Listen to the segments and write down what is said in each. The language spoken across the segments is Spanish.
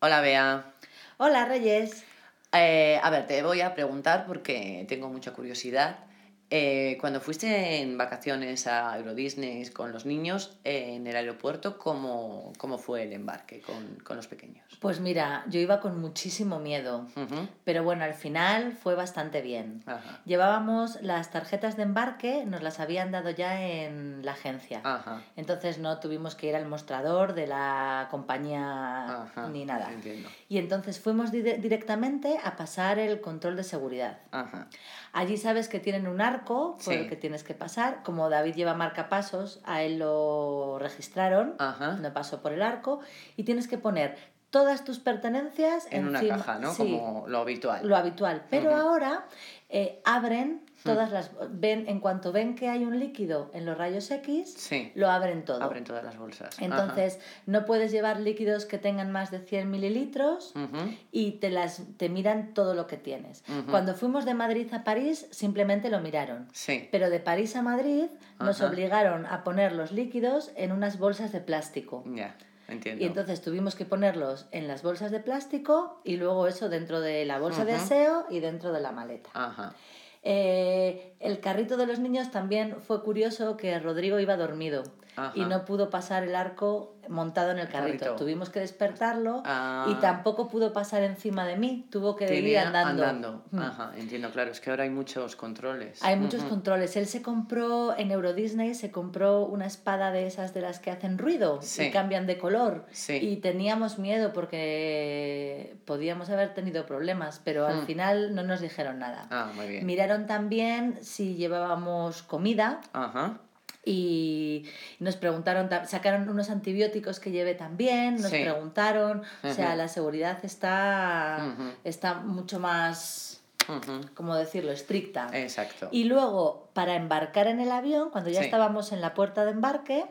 Hola, Bea. Hola, Reyes. Eh, a ver, te voy a preguntar porque tengo mucha curiosidad. Eh, cuando fuiste en vacaciones a Euro Disney con los niños eh, en el aeropuerto, ¿cómo, cómo fue el embarque con, con los pequeños? Pues mira, yo iba con muchísimo miedo, Ujú. pero bueno, al final fue bastante bien. Ajá. Llevábamos las tarjetas de embarque, nos las habían dado ya en la agencia. Ajá. Entonces no tuvimos que ir al mostrador de la compañía Ajá. ni nada. Entiendo. Y entonces fuimos di- directamente a pasar el control de seguridad. Allí sabes que tienen un por Sí. el que tienes que pasar. Como David lleva marcapasos, a él lo registraron, Ajá. no pasó por el arco, y tienes que poner todas tus pertenencias En una encima- caja, ¿no? Sí, Como lo habitual. lo habitual. Pero ahora eh, abren todas las... ven En cuanto ven que hay un líquido en los rayos X, Sí. lo abren todo. Abren todas las bolsas. Ajá. Entonces, no puedes llevar líquidos que tengan más de 100 mililitros y te, las, te miran todo lo que tienes. Cuando fuimos de Madrid a París, simplemente lo miraron. Sí. Pero de París a Madrid nos obligaron a poner los líquidos en unas bolsas de plástico. Ya. Entiendo. Y entonces tuvimos que ponerlos en las bolsas de plástico y luego eso dentro de la bolsa de aseo y dentro de la maleta. Ajá. Eh, el carrito de los niños también fue curioso que Rodrigo iba dormido Ajá. y no pudo pasar el arco montado en el carrito. carrito. Tuvimos que despertarlo Ah. y tampoco pudo pasar encima de mí, tuvo que ir Tenía andando. Mm. Ajá, entiendo, claro. Es que ahora hay muchos controles. Hay muchos Ujú. controles. Él se compró en Euro Disney, se compró una espada de esas de las que hacen ruido Sí. y cambian de color. Sí. Y teníamos miedo porque podíamos haber tenido problemas, pero al Hmm. final no nos dijeron nada. Ah, muy bien. Miraron también si llevábamos comida Ajá. Y nos preguntaron, ta- sacaron unos antibióticos que llevé también, nos Sí. preguntaron, o sea, la seguridad está, está mucho más, Ujú. ¿cómo decirlo?, estricta. Exacto. Y luego, para embarcar en el avión, cuando ya Sí. estábamos en la puerta de embarque,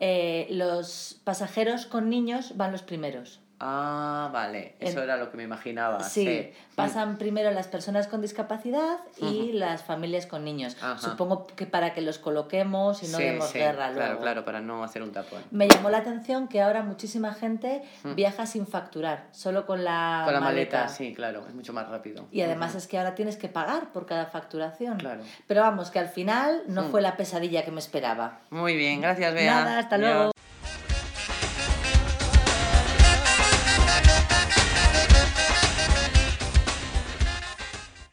eh, los pasajeros con niños van los primeros. Ah, vale. Eso En- era lo que me imaginaba. Sí, Sí. pasan primero las personas con discapacidad y las familias con niños. Ajá. Supongo que para que los coloquemos y no Sí, demos guerra luego. Claro, claro, para no hacer un tapón. Me llamó la atención que ahora muchísima gente viaja sin facturar, solo con la, Con la maleta, sí, claro, es mucho más rápido. Y además es que ahora tienes que pagar por cada facturación. Claro. Pero vamos, que al final no Mm. fue la pesadilla que me esperaba. Muy bien, gracias, Bea. Nada, hasta Adiós. luego.